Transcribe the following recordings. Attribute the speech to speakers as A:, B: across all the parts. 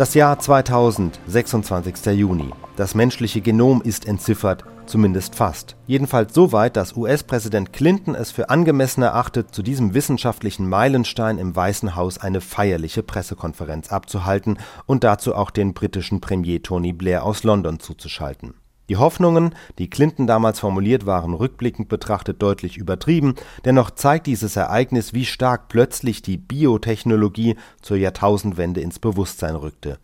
A: Das Jahr 2000, 26. Juni. Das menschliche Genom ist entziffert, zumindest fast. Jedenfalls so weit, dass US-Präsident Clinton es für angemessen erachtet, zu diesem wissenschaftlichen Meilenstein im Weißen Haus eine feierliche Pressekonferenz abzuhalten und dazu auch den britischen Premier Tony Blair aus London zuzuschalten. Die Hoffnungen, die Clinton damals formuliert, waren rückblickend betrachtet deutlich übertrieben, dennoch zeigt dieses Ereignis, wie stark plötzlich die Biotechnologie zur Jahrtausendwende ins Bewusstsein rückte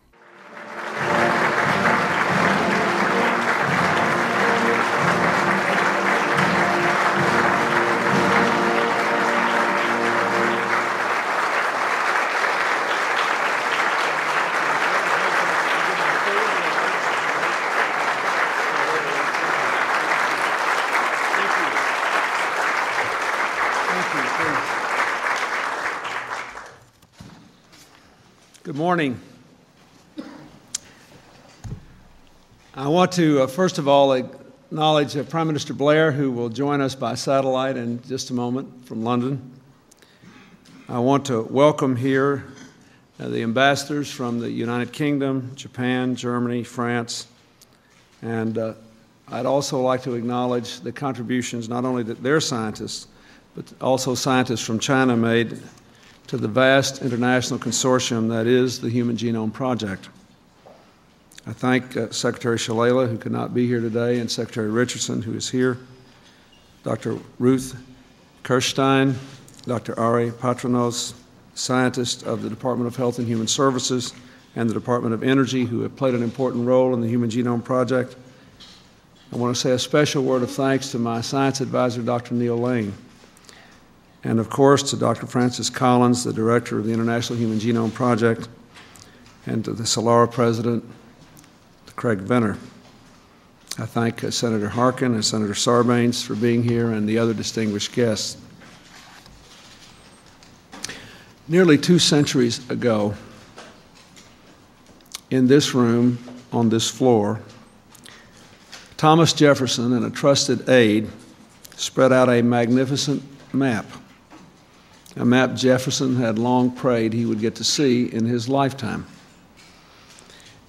B: morning. I want to, uh, first of all, acknowledge uh, Prime Minister Blair, who will join us by satellite in just a moment from London. I want to welcome here uh, the ambassadors from the United Kingdom, Japan, Germany, France, and uh, I'd also like to acknowledge the contributions not only that their scientists, but also scientists from China made to the vast international consortium that is the Human Genome Project. I thank uh, Secretary Shalala, who could not be here today, and Secretary Richardson, who is here, Dr. Ruth Kirschstein, Dr. Ari Patrinos, scientists of the Department of Health and Human Services and the Department of Energy, who have played an important role in the Human Genome Project. I want to say a special word of thanks to my science advisor, Dr. Neal Lane and of course to Dr. Francis Collins, the director of the International Human Genome Project, and to the Celera president, Craig Venter. I thank uh, Senator Harkin and Senator Sarbanes for being here and the other distinguished guests. Nearly two centuries ago, in this room, on this floor, Thomas Jefferson and a trusted aide spread out a magnificent map a map Jefferson had long prayed he would get to see in his lifetime.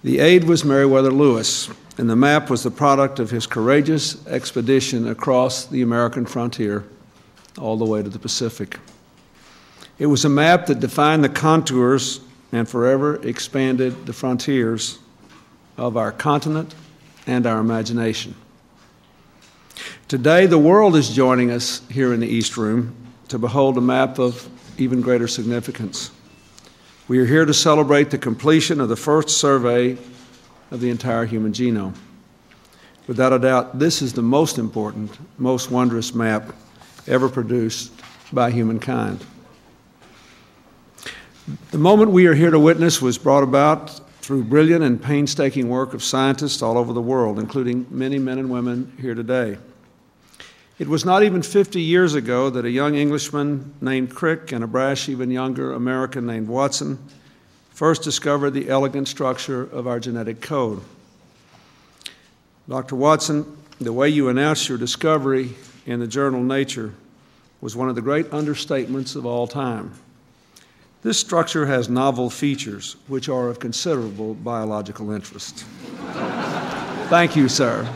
B: The aide was Meriwether Lewis, and the map was the product of his courageous expedition across the American frontier all the way to the Pacific. It was a map that defined the contours and forever expanded the frontiers of our continent and our imagination. Today, the world is joining us here in the East Room to behold a map of even greater significance. We are here to celebrate the completion of the first survey of the entire human genome. Without a doubt, this is the most important, most wondrous map ever produced by humankind. The moment we are here to witness was brought about through brilliant and painstaking work of scientists all over the world, including many men and women here today. It was not even 50 years ago that a young Englishman named Crick and a brash, even younger American named Watson first discovered the elegant structure of our genetic code. Dr. Watson, the way you announced your discovery in the journal Nature was one of the great understatements of all time. This structure has novel features which are of considerable biological interest. Thank you, sir.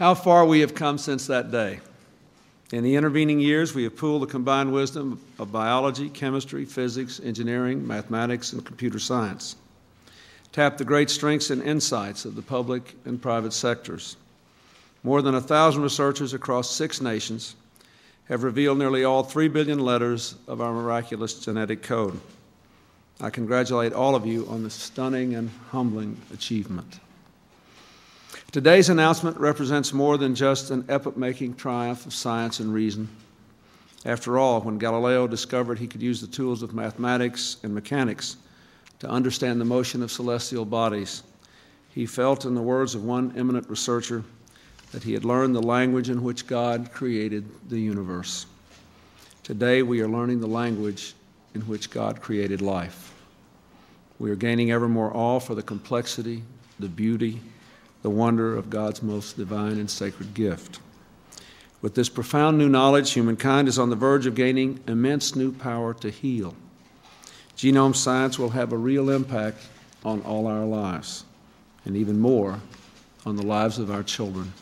B: How far we have come since that day. In the intervening years, we have pooled the combined wisdom of biology, chemistry, physics, engineering, mathematics, and computer science, tapped the great strengths and insights of the public and private sectors. More than a thousand researchers across six nations have revealed nearly all three billion letters of our miraculous genetic code. I congratulate all of you on this stunning and humbling achievement. Today's announcement represents more than just an epoch making triumph of science and reason. After all, when Galileo discovered he could use the tools of mathematics and mechanics to understand the motion of celestial bodies, he felt, in the words of one eminent researcher, that he had learned the language in which God created the universe. Today, we are learning the language in which God created life. We are gaining ever more awe for the complexity the beauty, the wonder of God's most divine and sacred gift. With this profound new knowledge, humankind is on the verge of gaining immense new power to heal. Genome science will have a real impact on all our lives, and even more on the lives of our children.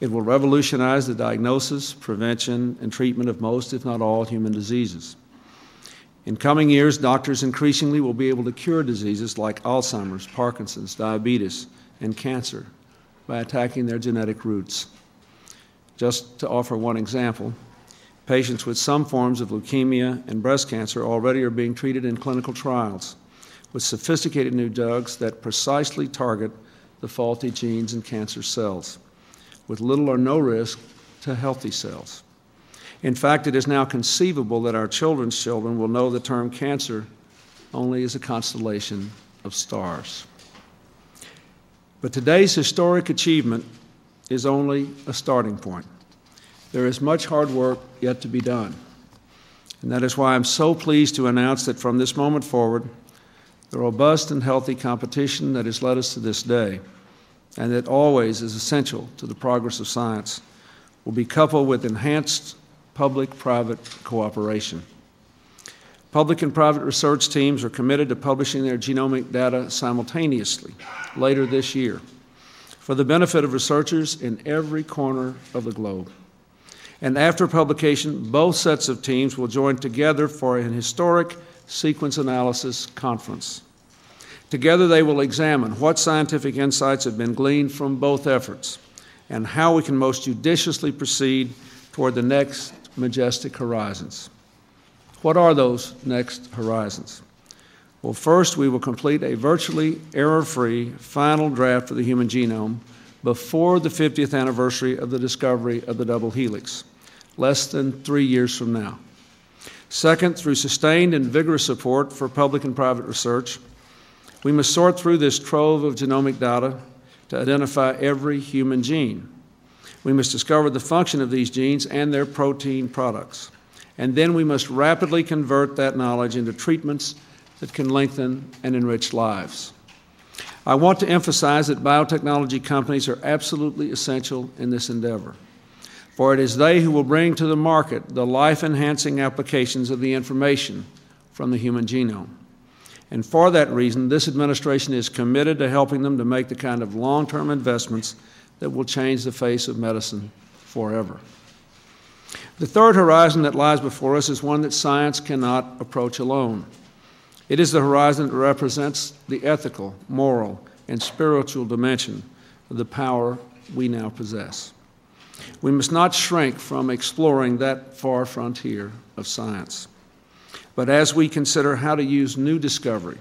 B: It will revolutionize the diagnosis, prevention, and treatment of most, if not all, human diseases. In coming years, doctors increasingly will be able to cure diseases like Alzheimer's, Parkinson's, diabetes, and cancer by attacking their genetic roots. Just to offer one example, patients with some forms of leukemia and breast cancer already are being treated in clinical trials with sophisticated new drugs that precisely target the faulty genes in cancer cells with little or no risk to healthy cells. In fact, it is now conceivable that our children's children will know the term cancer only as a constellation of stars. But today's historic achievement is only a starting point. There is much hard work yet to be done. And that is why I'm so pleased to announce that from this moment forward, the robust and healthy competition that has led us to this day, and that always is essential to the progress of science, will be coupled with enhanced public private cooperation. Public and private research teams are committed to publishing their genomic data simultaneously later this year for the benefit of researchers in every corner of the globe. And after publication, both sets of teams will join together for an historic sequence analysis conference. Together, they will examine what scientific insights have been gleaned from both efforts and how we can most judiciously proceed toward the next majestic horizons. What are those next horizons? Well, first, we will complete a virtually error free final draft of the human genome before the 50th anniversary of the discovery of the double helix, less than three years from now. Second, through sustained and vigorous support for public and private research, we must sort through this trove of genomic data to identify every human gene. We must discover the function of these genes and their protein products. And then we must rapidly convert that knowledge into treatments that can lengthen and enrich lives. I want to emphasize that biotechnology companies are absolutely essential in this endeavor, for it is they who will bring to the market the life enhancing applications of the information from the human genome. And for that reason, this administration is committed to helping them to make the kind of long term investments that will change the face of medicine forever. The third horizon that lies before us is one that science cannot approach alone. It is the horizon that represents the ethical, moral, and spiritual dimension of the power we now possess. We must not shrink from exploring that far frontier of science. But as we consider how to use new discovery,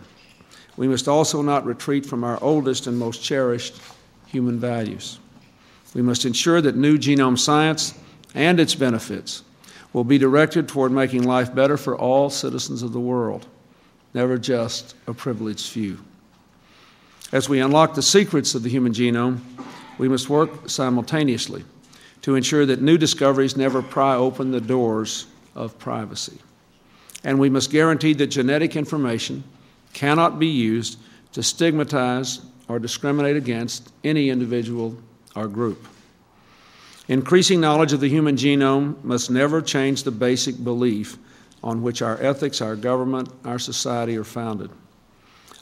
B: we must also not retreat from our oldest and most cherished human values. We must ensure that new genome science and its benefits will be directed toward making life better for all citizens of the world, never just a privileged few. As we unlock the secrets of the human genome, we must work simultaneously to ensure that new discoveries never pry open the doors of privacy. And we must guarantee that genetic information cannot be used to stigmatize or discriminate against any individual or group. Increasing knowledge of the human genome must never change the basic belief on which our ethics, our government, our society are founded.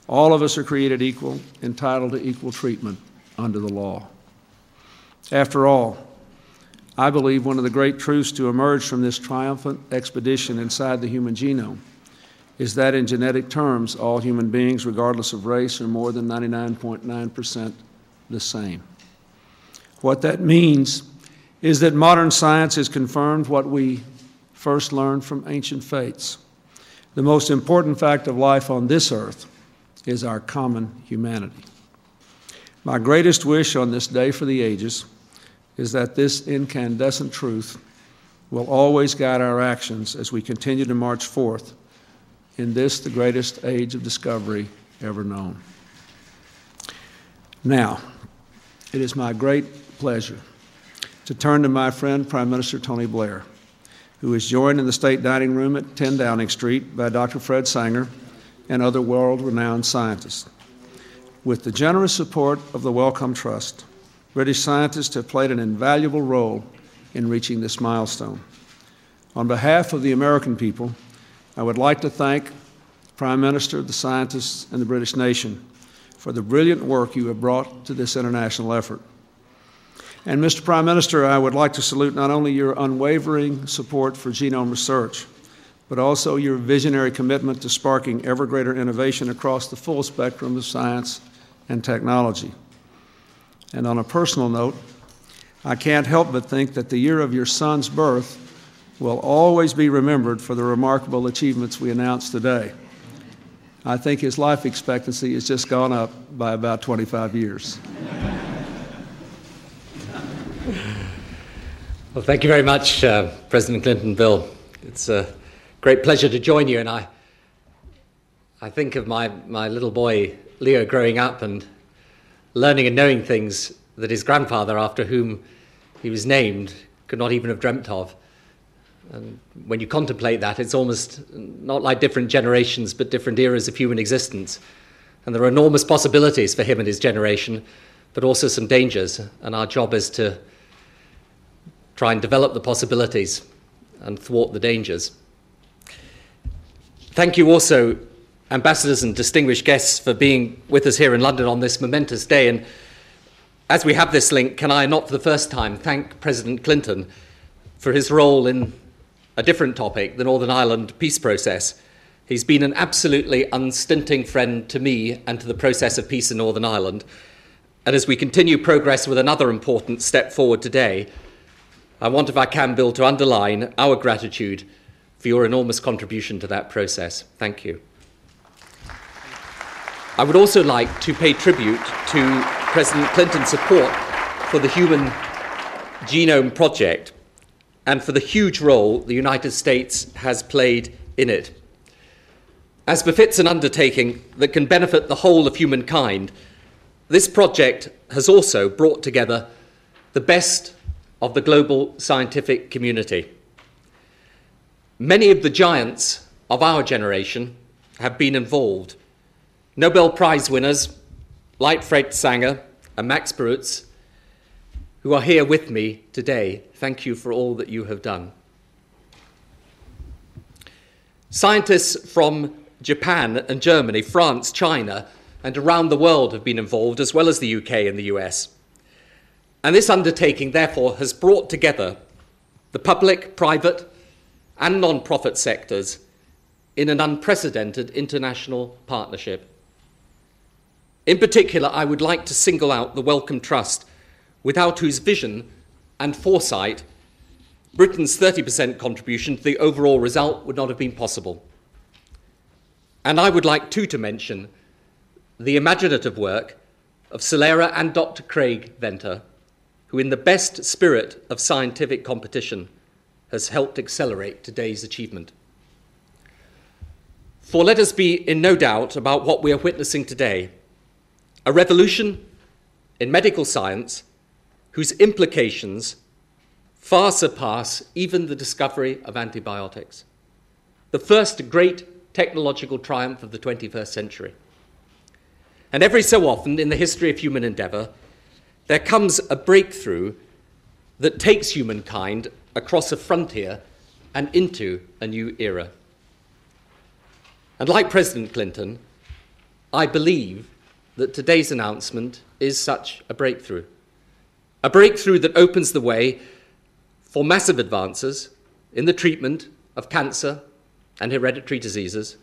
B: All of us are created equal, entitled to equal treatment under the law. After all, I believe one of the great truths to emerge from this triumphant expedition inside the human genome is that in genetic terms, all human beings, regardless of race, are more than 99.9% the same. What that means is that modern science has confirmed what we first learned from ancient faiths. The most important fact of life on this earth is our common humanity. My greatest wish on this day for the ages is that this incandescent truth will always guide our actions as we continue to march forth in this, the greatest age of discovery ever known. Now, it is my great pleasure to turn to my friend, Prime Minister Tony Blair, who is joined in the state dining room at 10 Downing Street by Dr. Fred Sanger and other world renowned scientists. With the generous support of the Wellcome Trust, British scientists have played an invaluable role in reaching this milestone. On behalf of the American people, I would like to thank the Prime Minister, the scientists, and the British nation for the brilliant work you have brought to this international effort. And, Mr. Prime Minister, I would like to salute not only your unwavering support for genome research, but also your visionary commitment to sparking ever greater innovation across the full spectrum of science and technology. And on a personal note, I can't help but think that the year of your son's birth will always be remembered for the remarkable achievements we announced today. I think his life expectancy has just gone up by about 25 years.
C: Well, thank you very much, uh, President Clinton, Bill. It's a great pleasure to join you, and I, I think of my, my little boy Leo growing up and learning and knowing things that his grandfather, after whom he was named, could not even have dreamt of. And when you contemplate that, it's almost not like different generations, but different eras of human existence. And there are enormous possibilities for him and his generation, but also some dangers. And our job is to try and develop the possibilities and thwart the dangers. Thank you also, ambassadors and distinguished guests, for being with us here in London on this momentous day. And as we have this link, can I not for the first time thank President Clinton for his role in a different topic, the Northern Ireland peace process. He's been an absolutely unstinting friend to me and to the process of peace in Northern Ireland. And as we continue progress with another important step forward today, I want, if I can, Bill, to underline our gratitude for your enormous contribution to that process. Thank you. I would also like to pay tribute to President Clinton's support for the Human Genome Project and for the huge role the United States has played in it. As befits an undertaking that can benefit the whole of humankind, this project has also brought together the best of the global scientific community. Many of the giants of our generation have been involved. Nobel Prize winners Leitfried Sanger and Max Perutz, who are here with me today, thank you for all that you have done. Scientists from Japan and Germany, France, China, and around the world have been involved, as well as the UK and the US. And this undertaking, therefore, has brought together the public, private, and non profit sectors in an unprecedented international partnership. In particular, I would like to single out the Wellcome Trust, without whose vision and foresight Britain's 30% contribution to the overall result would not have been possible. And I would like too to mention the imaginative work of Celera and Dr. Craig Venter, who, in the best spirit of scientific competition, has helped accelerate today's achievement. For let us be in no doubt about what we are witnessing today a revolution in medical science whose implications far surpass even the discovery of antibiotics. The first great technological triumph of the 21st century. And every so often in the history of human endeavor, there comes a breakthrough that takes humankind across a frontier and into a new era. And like President Clinton, I believe that today's announcement is such a breakthrough. A breakthrough that opens the way for massive advances in the treatment of cancer and hereditary diseases,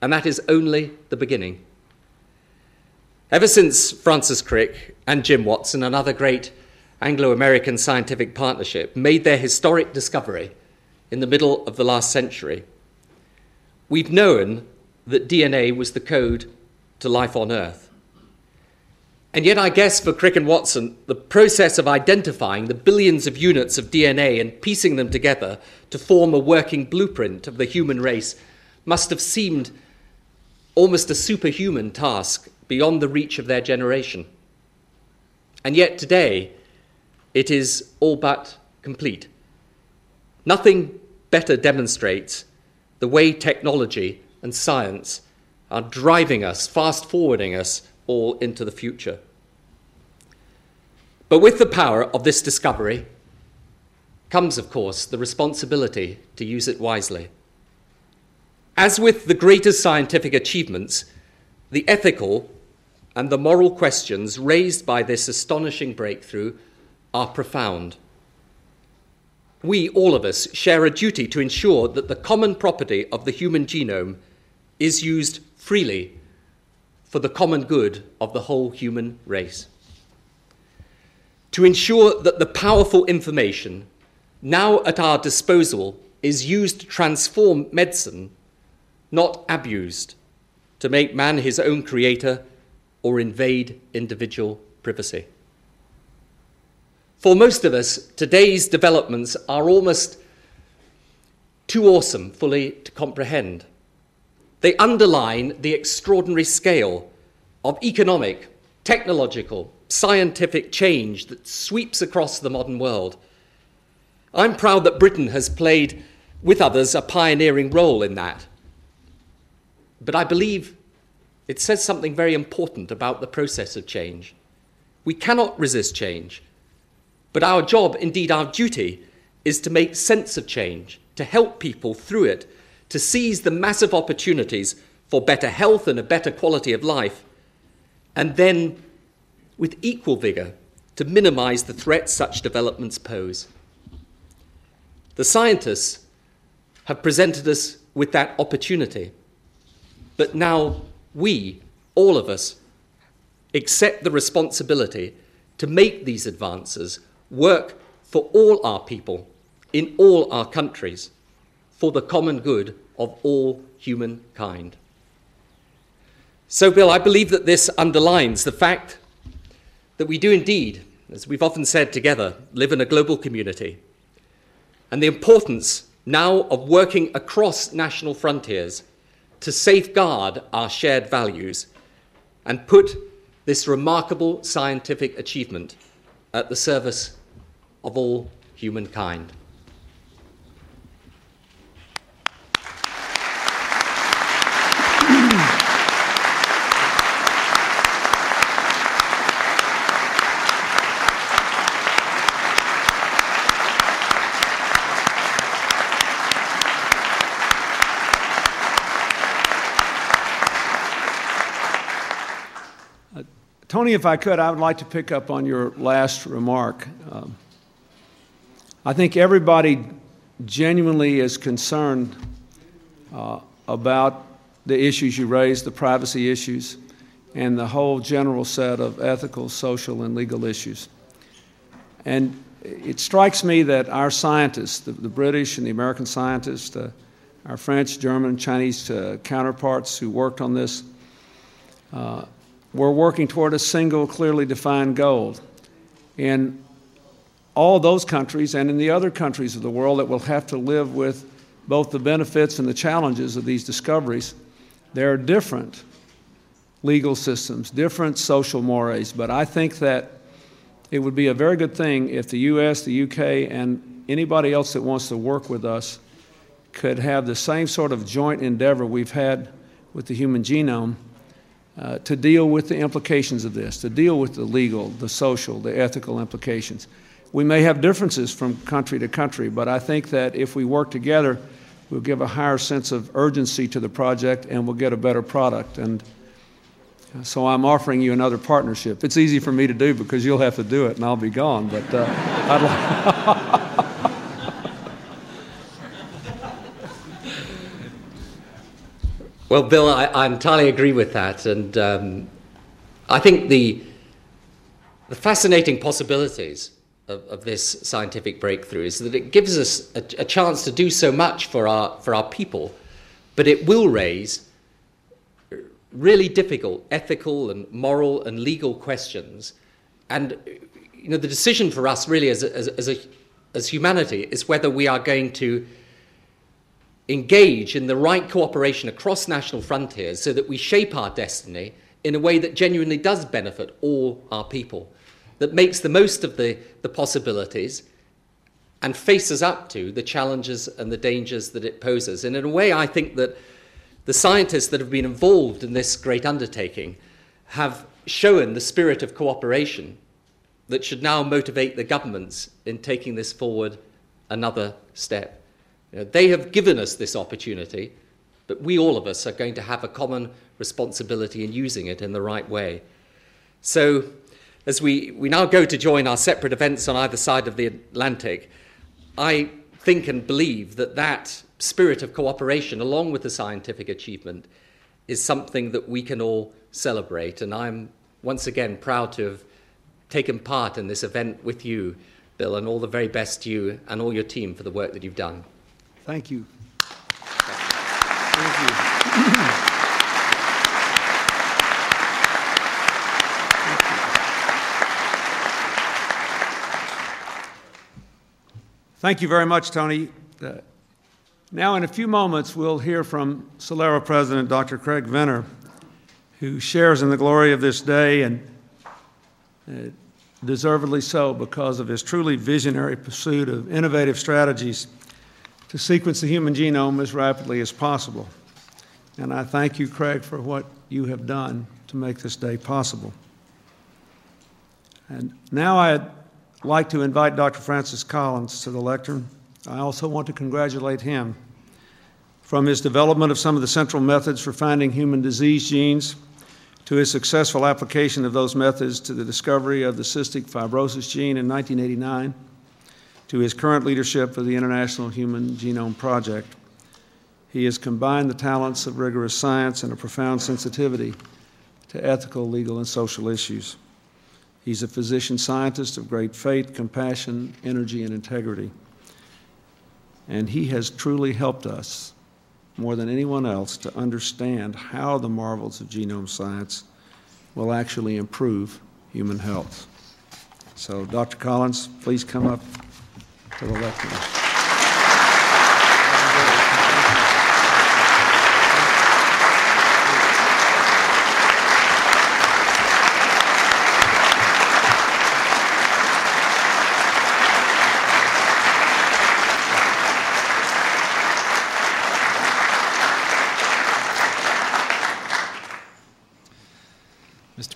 C: and that is only the beginning. Ever since Francis Crick and Jim Watson, another great Anglo American scientific partnership, made their historic discovery in the middle of the last century, we've known that DNA was the code to life on Earth. And yet, I guess for Crick and Watson, the process of identifying the billions of units of DNA and piecing them together to form a working blueprint of the human race must have seemed almost a superhuman task beyond the reach of their generation. And yet today, it is all but complete. Nothing better demonstrates the way technology and science are driving us, fast forwarding us all into the future. But with the power of this discovery comes, of course, the responsibility to use it wisely. As with the greatest scientific achievements, the ethical and the moral questions raised by this astonishing breakthrough are profound. We, all of us, share a duty to ensure that the common property of the human genome is used freely for the common good of the whole human race. To ensure that the powerful information now at our disposal is used to transform medicine, not abused to make man his own creator or invade individual privacy. For most of us, today's developments are almost too awesome fully to comprehend. They underline the extraordinary scale of economic, technological, scientific change that sweeps across the modern world. I'm proud that Britain has played, with others, a pioneering role in that. But I believe it says something very important about the process of change. We cannot resist change, but our job, indeed our duty, is to make sense of change, to help people through it, to seize the massive opportunities for better health and a better quality of life, and then, with equal vigour, to minimize the threats such developments pose. The scientists have presented us with that opportunity, but now we, all of us, accept the responsibility to make these advances work for all our people in all our countries for the common good of all humankind. So, Bill, I believe that this underlines the fact that we do indeed, as we've often said together, live in a global community, and the importance now of working across national frontiers to safeguard our shared values and put this remarkable scientific achievement at the service of all humankind.
B: Tony, if I could, I would like to pick up on your last remark. Um, I think everybody genuinely is concerned uh, about the issues you raised, the privacy issues, and the whole general set of ethical, social, and legal issues. And it strikes me that our scientists, the, the British and the American scientists, uh, our French, German, Chinese uh, counterparts who worked on this, uh, we're working toward a single, clearly defined goal. In all those countries and in the other countries of the world that will have to live with both the benefits and the challenges of these discoveries, there are different legal systems, different social mores, but I think that it would be a very good thing if the US, the UK, and anybody else that wants to work with us could have the same sort of joint endeavor we've had with the human genome uh, to deal with the implications of this, to deal with the legal, the social, the ethical implications. We may have differences from country to country, but I think that if we work together, we'll give a higher sense of urgency to the project and we'll get a better product. And uh, so I'm offering you another partnership. It's easy for me to do because you'll have to do it and I'll be gone. But uh, I'd like.
C: Well, Bill, I, I entirely agree with that. And um, I think the, the fascinating possibilities of, of, this scientific breakthrough is that it gives us a, a, chance to do so much for our, for our people, but it will raise really difficult ethical and moral and legal questions. And you know, the decision for us really as, as, as, a, as humanity is whether we are going to engage in the right cooperation across national frontiers so that we shape our destiny in a way that genuinely does benefit all our people, that makes the most of the, the possibilities and faces up to the challenges and the dangers that it poses. And in a way, I think that the scientists that have been involved in this great undertaking have shown the spirit of cooperation that should now motivate the governments in taking this forward another step. You know, they have given us this opportunity, but we, all of us, are going to have a common responsibility in using it in the right way. So, as we, we now go to join our separate events on either side of the Atlantic, I think and believe that that spirit of cooperation, along with the scientific achievement, is something that we can all celebrate. And I'm once again proud to have taken part in this event with you, Bill, and all the very best to you and all your team for the work that you've done.
B: Thank you. Thank you. Thank you very much, Tony. Uh, now, in a few moments, we'll hear from Celera President Dr. Craig Venter, who shares in the glory of this day and uh, deservedly so because of his truly visionary pursuit of innovative strategies to sequence the human genome as rapidly as possible. And I thank you, Craig, for what you have done to make this day possible. And now I'd like to invite Dr. Francis Collins to the lectern. I also want to congratulate him from his development of some of the central methods for finding human disease genes to his successful application of those methods to the discovery of the cystic fibrosis gene in 1989 to his current leadership of the International Human Genome Project. He has combined the talents of rigorous science and a profound sensitivity to ethical, legal, and social issues. He's a physician scientist of great faith, compassion, energy, and integrity. And he has truly helped us more than anyone else to understand how the marvels of genome science will actually improve human health. So, Dr. Collins, please come up to the.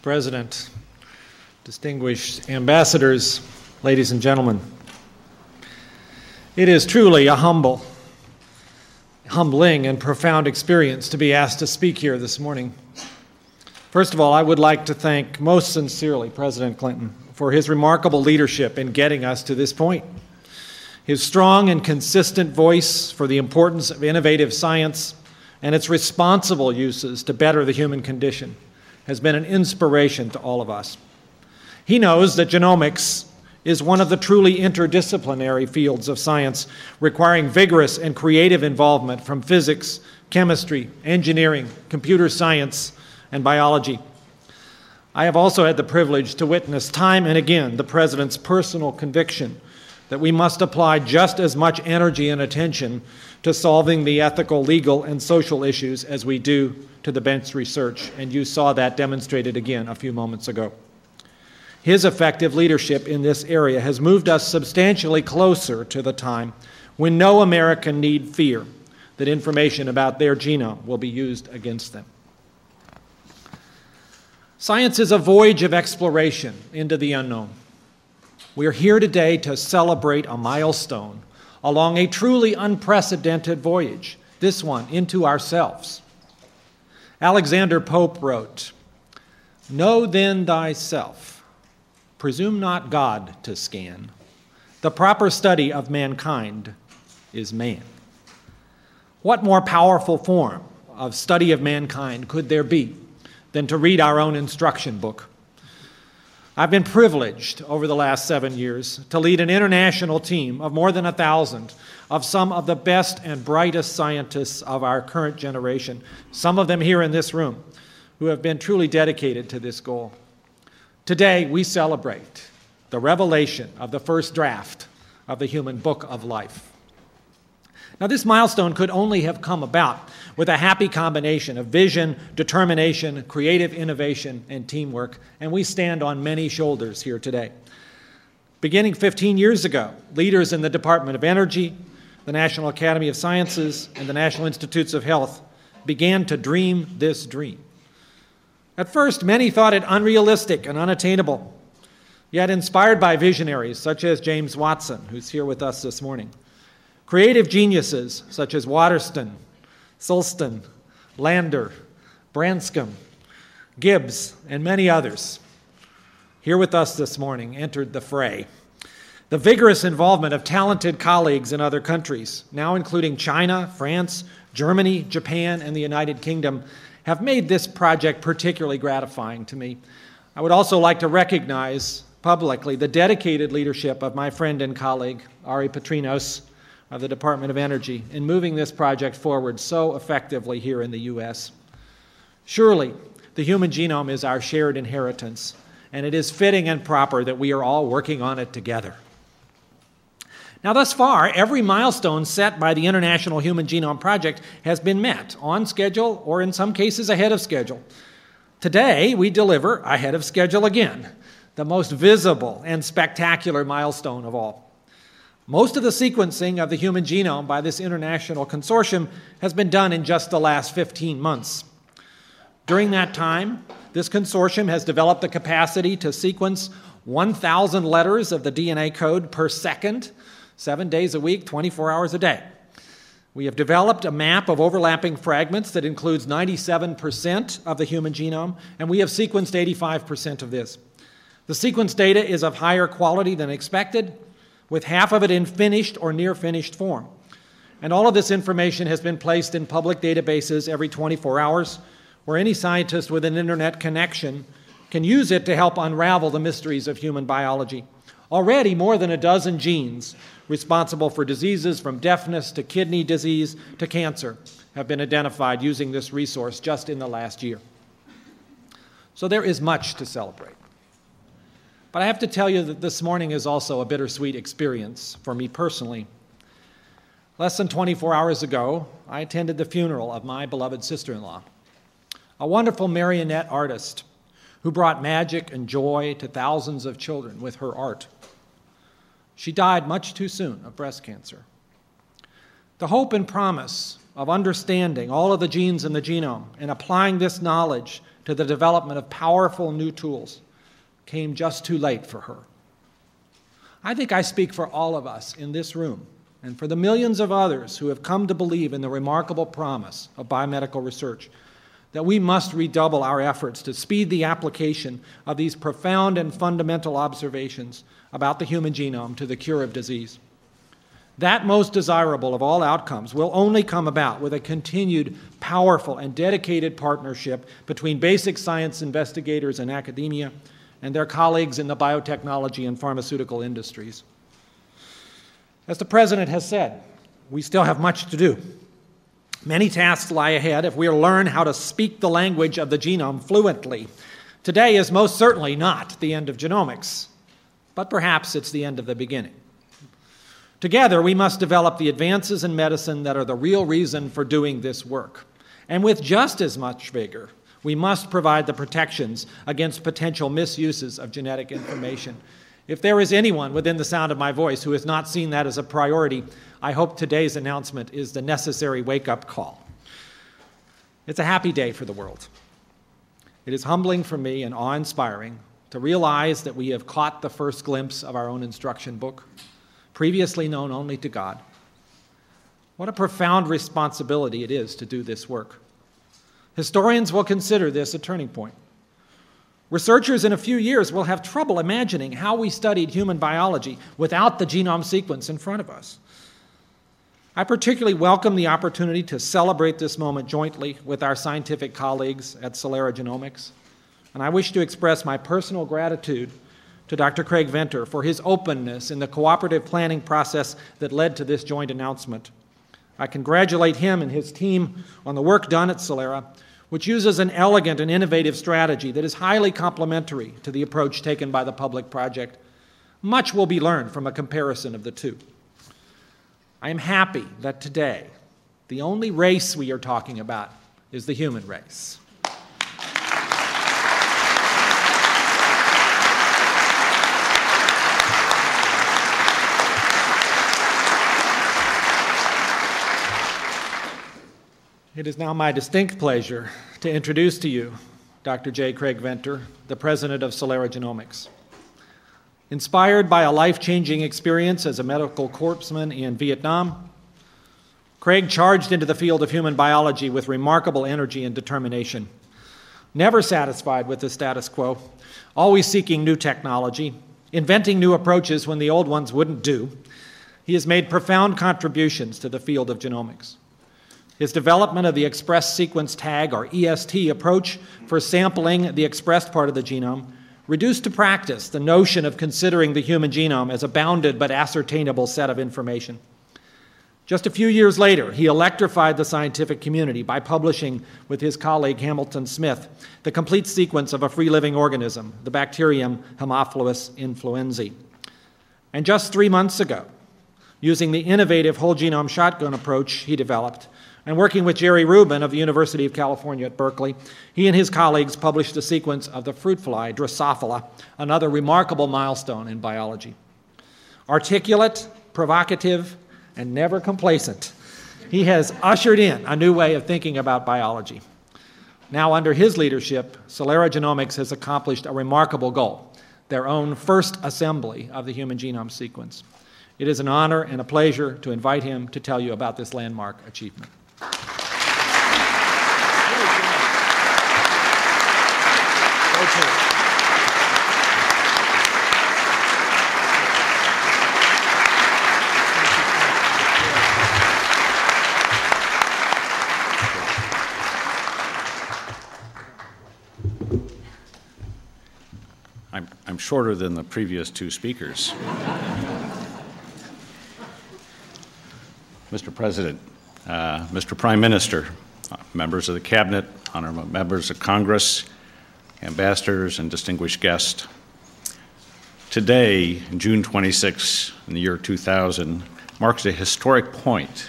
D: President, distinguished ambassadors, ladies and gentlemen. It is truly a humble, humbling, and profound experience to be asked to speak here this morning. First of all, I would like to thank most sincerely President Clinton for his remarkable leadership in getting us to this point. His strong and consistent voice for the importance of innovative science and its responsible uses to better the human condition has been an inspiration to all of us. He knows that genomics is one of the truly interdisciplinary fields of science, requiring vigorous and creative involvement from physics, chemistry, engineering, computer science, and biology. I have also had the privilege to witness time and again the President's personal conviction that we must apply just as much energy and attention to solving the ethical, legal, and social issues as we do to the bench research, and you saw that demonstrated again a few moments ago. His effective leadership in this area has moved us substantially closer to the time when no American need fear that information about their genome will be used against them. Science is a voyage of exploration into the unknown. We are here today to celebrate a milestone along a truly unprecedented voyage, this one into ourselves. Alexander Pope wrote, Know then thyself, presume not God to scan. The proper study of mankind is man. What more powerful form of study of mankind could there be than to read our own instruction book? I've been privileged over the last seven years to lead an international team of more than a thousand of some of the best and brightest scientists of our current generation, some of them here in this room, who have been truly dedicated to this goal. Today, we celebrate the revelation of the first draft of the human book of life. Now, this milestone could only have come about with a happy combination of vision, determination, creative innovation, and teamwork, and we stand on many shoulders here today. Beginning 15 years ago, leaders in the Department of Energy, the National Academy of Sciences, and the National Institutes of Health began to dream this dream. At first, many thought it unrealistic and unattainable, yet inspired by visionaries such as James Watson, who's here with us this morning, creative geniuses such as Waterston, Sulston, Lander, Branscomb, Gibbs, and many others, here with us this morning, entered the fray. The vigorous involvement of talented colleagues in other countries, now including China, France, Germany, Japan, and the United Kingdom, have made this project particularly gratifying to me. I would also like to recognize publicly the dedicated leadership of my friend and colleague, Ari Patrinos of the Department of Energy, in moving this project forward so effectively here in the U.S. Surely, the human genome is our shared inheritance, and it is fitting and proper that we are all working on it together. Now, thus far, every milestone set by the International Human Genome Project has been met on schedule or in some cases ahead of schedule. Today, we deliver ahead of schedule again, the most visible and spectacular milestone of all. Most of the sequencing of the human genome by this international consortium has been done in just the last 15 months. During that time, this consortium has developed the capacity to sequence 1,000 letters of the DNA code per second seven days a week, 24 hours a day. We have developed a map of overlapping fragments that includes 97% of the human genome, and we have sequenced 85% of this. The sequence data is of higher quality than expected, with half of it in finished or near finished form. And all of this information has been placed in public databases every 24 hours, where any scientist with an internet connection can use it to help unravel the mysteries of human biology. Already, more than a dozen genes responsible for diseases from deafness to kidney disease to cancer have been identified using this resource just in the last year. So there is much to celebrate. But I have to tell you that this morning is also a bittersweet experience for me personally. Less than 24 hours ago, I attended the funeral of my beloved sister in law, a wonderful marionette artist who brought magic and joy to thousands of children with her art. She died much too soon of breast cancer. The hope and promise of understanding all of the genes in the genome and applying this knowledge to the development of powerful new tools came just too late for her. I think I speak for all of us in this room and for the millions of others who have come to believe in the remarkable promise of biomedical research that we must redouble our efforts to speed the application of these profound and fundamental observations about the human genome to the cure of disease. That most desirable of all outcomes will only come about with a continued powerful and dedicated partnership between basic science investigators and academia and their colleagues in the biotechnology and pharmaceutical industries. As the President has said, we still have much to do. Many tasks lie ahead if we learn how to speak the language of the genome fluently. Today is most certainly not the end of genomics, but perhaps it's the end of the beginning. Together, we must develop the advances in medicine that are the real reason for doing this work. And with just as much vigor, we must provide the protections against potential misuses of genetic information. If there is anyone within the sound of my voice who has not seen that as a priority, I hope today's announcement is the necessary wake up call. It's a happy day for the world. It is humbling for me and awe inspiring to realize that we have caught the first glimpse of our own instruction book, previously known only to God. What a profound responsibility it is to do this work. Historians will consider this a turning point. Researchers in a few years will have trouble imagining how we studied human biology without the genome sequence in front of us. I particularly welcome the opportunity to celebrate this moment jointly with our scientific colleagues at Celera Genomics, and I wish to express my personal gratitude to Dr. Craig Venter for his openness in the cooperative planning process that led to this joint announcement. I congratulate him and his team on the work done at Celera, which uses an elegant and innovative strategy that is highly complementary to the approach taken by the public project. Much will be learned from a comparison of the two. I am happy that today, the only race we are talking about is the human race. It is now my distinct pleasure to introduce to you Dr. J. Craig Venter, the president of Celera Genomics. Inspired by a life changing experience as a medical corpsman in Vietnam, Craig charged into the field of human biology with remarkable energy and determination. Never satisfied with the status quo, always seeking new technology, inventing new approaches when the old ones wouldn't do, he has made profound contributions to the field of genomics. His development of the express sequence tag, or EST, approach for sampling the expressed part of the genome reduced to practice the notion of considering the human genome as a bounded but ascertainable set of information. Just a few years later, he electrified the scientific community by publishing with his colleague Hamilton Smith the complete sequence of a free living organism, the bacterium Haemophilus influenzae. And just three months ago, using the innovative whole genome shotgun approach he developed, and working with Gerry Rubin of the University of California at Berkeley, he and his colleagues published a sequence of the fruit fly, Drosophila, another remarkable milestone in biology. Articulate, provocative, and never complacent, he has ushered in a new way of thinking about biology. Now, under his leadership, Celera Genomics has accomplished a remarkable goal their own first assembly of the human genome sequence. It is an honor and a pleasure to invite him to tell you about this landmark achievement.
E: I'm, I'm shorter than the previous two speakers. Mr. President, uh, Mr. Prime Minister, members of the Cabinet, honorable members of Congress, ambassadors, and distinguished guests. Today, June 26, in the year 2000, marks a historic point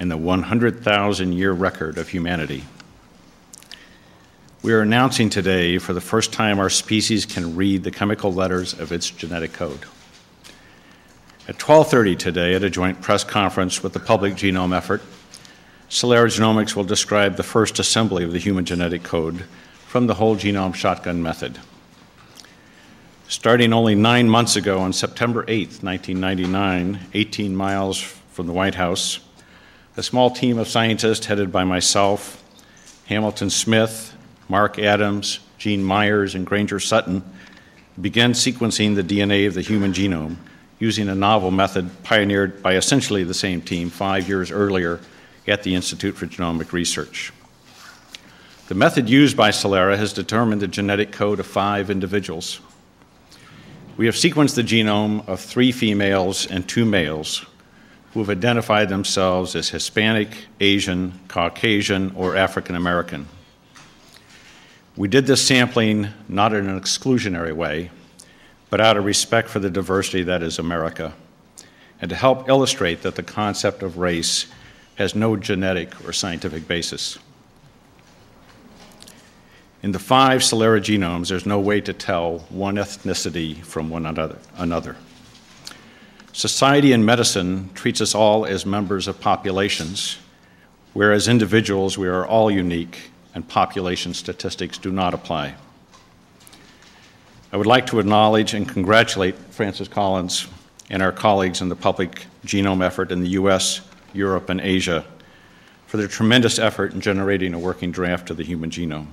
E: in the 100,000 year record of humanity. We are announcing today for the first time our species can read the chemical letters of its genetic code. At 12:30 today at a joint press conference with the Public Genome Effort, Celera Genomics will describe the first assembly of the human genetic code from the whole genome shotgun method. Starting only 9 months ago on September 8, 1999, 18 miles from the White House, a small team of scientists headed by myself, Hamilton Smith, Mark Adams, Gene Myers, and Granger Sutton began sequencing the DNA of the human genome using a novel method pioneered by essentially the same team five years earlier at the Institute for Genomic Research. The method used by Celera has determined the genetic code of five individuals. We have sequenced the genome of three females and two males who have identified themselves as Hispanic, Asian, Caucasian, or African American. We did this sampling not in an exclusionary way, but out of respect for the diversity that is America, and to help illustrate that the concept of race has no genetic or scientific basis. In the five Celera genomes, there's no way to tell one ethnicity from one another. another. Society and medicine treats us all as members of populations, whereas individuals we are all unique and population statistics do not apply. I would like to acknowledge and congratulate Francis Collins and our colleagues in the public genome effort in the US, Europe, and Asia for their tremendous effort in generating a working draft of the human genome.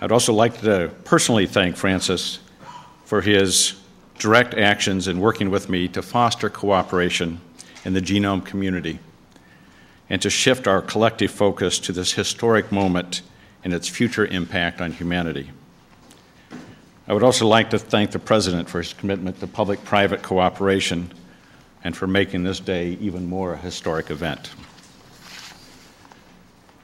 E: I'd also like to personally thank Francis for his direct actions in working with me to foster cooperation in the genome community and to shift our collective focus to this historic moment and its future impact on humanity. I would also like to thank the President for his commitment to public private cooperation and for making this day even more a historic event.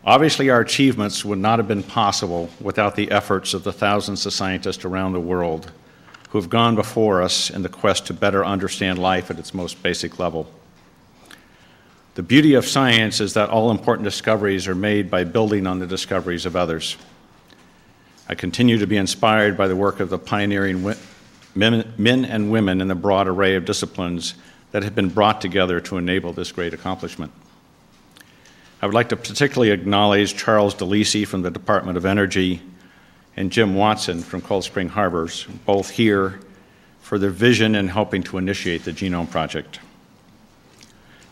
E: Obviously, our achievements would not have been possible without the efforts of the thousands of scientists around the world who have gone before us in the quest to better understand life at its most basic level. The beauty of science is that all important discoveries are made by building on the discoveries of others. I continue to be inspired by the work of the pioneering men and women in the broad array of disciplines that have been brought together to enable this great accomplishment. I would like to particularly acknowledge Charles DeLisi from the Department of Energy, and Jim Watson from Cold Spring Harbors, both here for their vision in helping to initiate the Genome Project.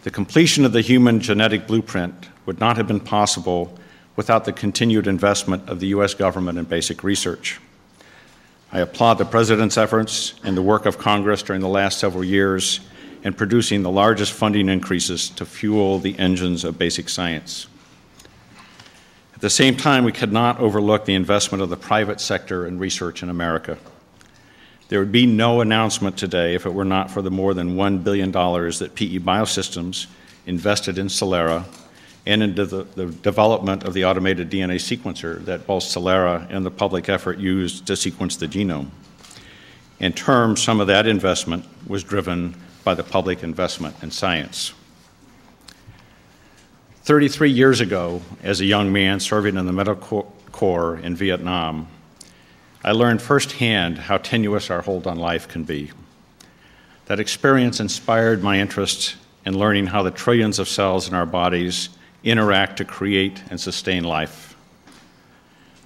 E: The completion of the human genetic blueprint would not have been possible without the continued investment of the U.S. government in basic research. I applaud the President's efforts and the work of Congress during the last several years in producing the largest funding increases to fuel the engines of basic science. At the same time, we cannot overlook the investment of the private sector in research in America. There would be no announcement today if it were not for the more than $1 billion that PE Biosystems invested in Celera and into the, the, development of the automated DNA sequencer that both Celera and the public effort used to sequence the genome. In terms, some of that investment was driven by the public investment in science. 33 years ago, as a young man serving in the Medical Corps in Vietnam, I learned firsthand how tenuous our hold on life can be. That experience inspired my interest in learning how the trillions of cells in our bodies interact to create and sustain life.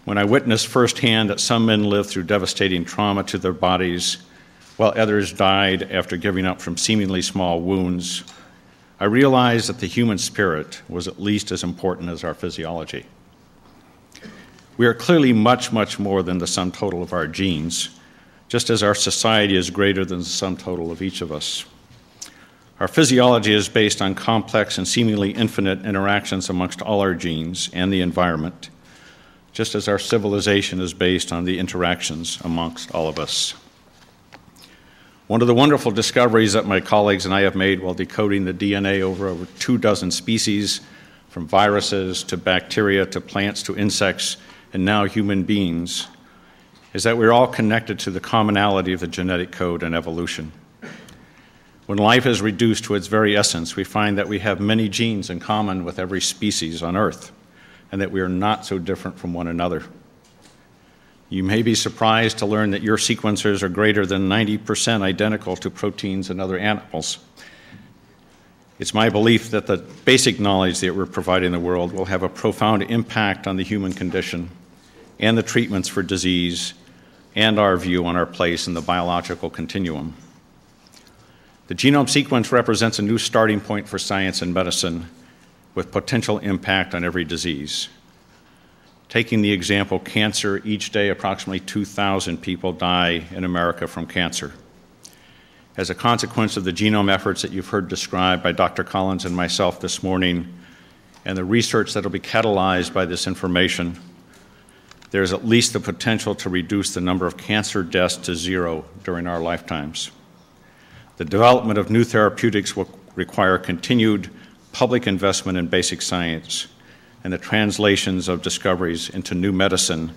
E: When I witnessed firsthand that some men lived through devastating trauma to their bodies while others died after giving up from seemingly small wounds, I realized that the human spirit was at least as important as our physiology. We are clearly much, much more than the sum total of our genes, just as our society is greater than the sum total of each of us. Our physiology is based on complex and seemingly infinite interactions amongst all our genes and the environment, just as our civilization is based on the interactions amongst all of us. One of the wonderful discoveries that my colleagues and I have made while decoding the DNA over over two dozen species, from viruses to bacteria to plants to insects, and now human beings, is that we're all connected to the commonality of the genetic code and evolution. When life is reduced to its very essence, we find that we have many genes in common with every species on Earth, and that we are not so different from one another. You may be surprised to learn that your sequencers are greater than 90% identical to proteins in other animals. It's my belief that the basic knowledge that we're providing the world will have a profound impact on the human condition and the treatments for disease and our view on our place in the biological continuum. The genome sequence represents a new starting point for science and medicine with potential impact on every disease. Taking the example cancer, each day approximately 2,000 people die in America from cancer. As a consequence of the genome efforts that you've heard described by Dr. Collins and myself this morning, and the research that will be catalyzed by this information, there's at least the potential to reduce the number of cancer deaths to zero during our lifetimes. The development of new therapeutics will require continued public investment in basic science and the translations of discoveries into new medicine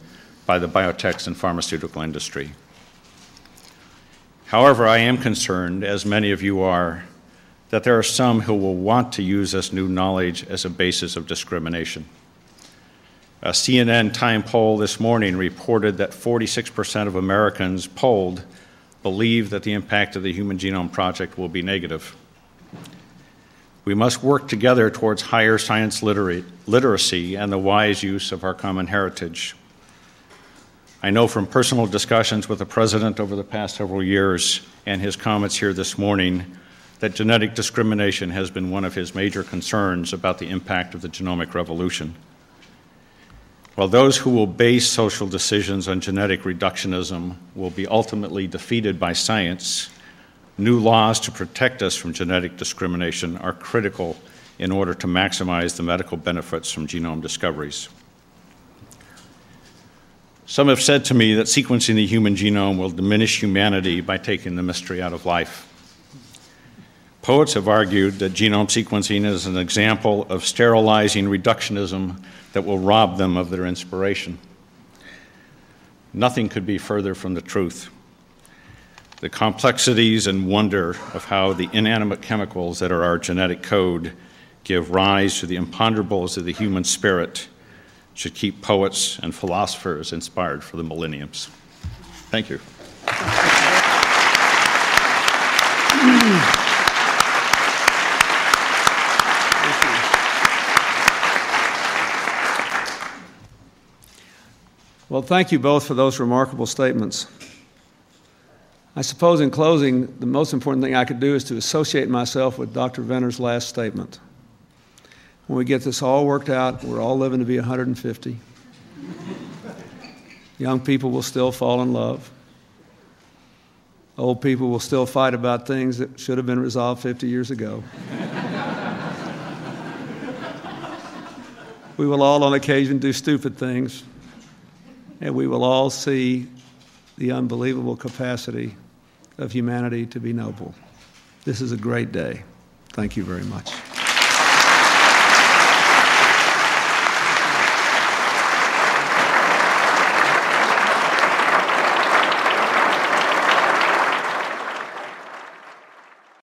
E: by the biotechs and pharmaceutical industry. However, I am concerned, as many of you are, that there are some who will want to use this new knowledge as a basis of discrimination. A CNN Time poll this morning reported that 46% of Americans polled believe that the impact of the Human Genome Project will be negative. We must work together towards higher science literacy and the wise use of our common heritage. I know from personal discussions with the President over the past several years and his comments here this morning that genetic discrimination has been one of his major concerns about the impact of the genomic revolution. While those who will base social decisions on genetic reductionism will be ultimately defeated by science, new laws to protect us from genetic discrimination are critical in order to maximize the medical benefits from genome discoveries. Some have said to me that sequencing the human genome will diminish humanity by taking the mystery out of life. Poets have argued that genome sequencing is an example of sterilizing reductionism that will rob them of their inspiration. Nothing could be further from the truth. The complexities and wonder of how the inanimate chemicals that are our genetic code give rise to the imponderables of the human spirit should keep poets and philosophers inspired for the millenniums. Thank you.
B: Well, thank you both for those remarkable statements. I suppose in closing, the most important thing I could do is to associate myself with Dr. Venter's last statement. When we get this all worked out, we're all living to be 150. Young people will still fall in love. Old people will still fight about things that should have been resolved 50 years ago. we will all, on occasion, do stupid things, and we will all see the unbelievable capacity of humanity to be noble. This is a great day. Thank you very much.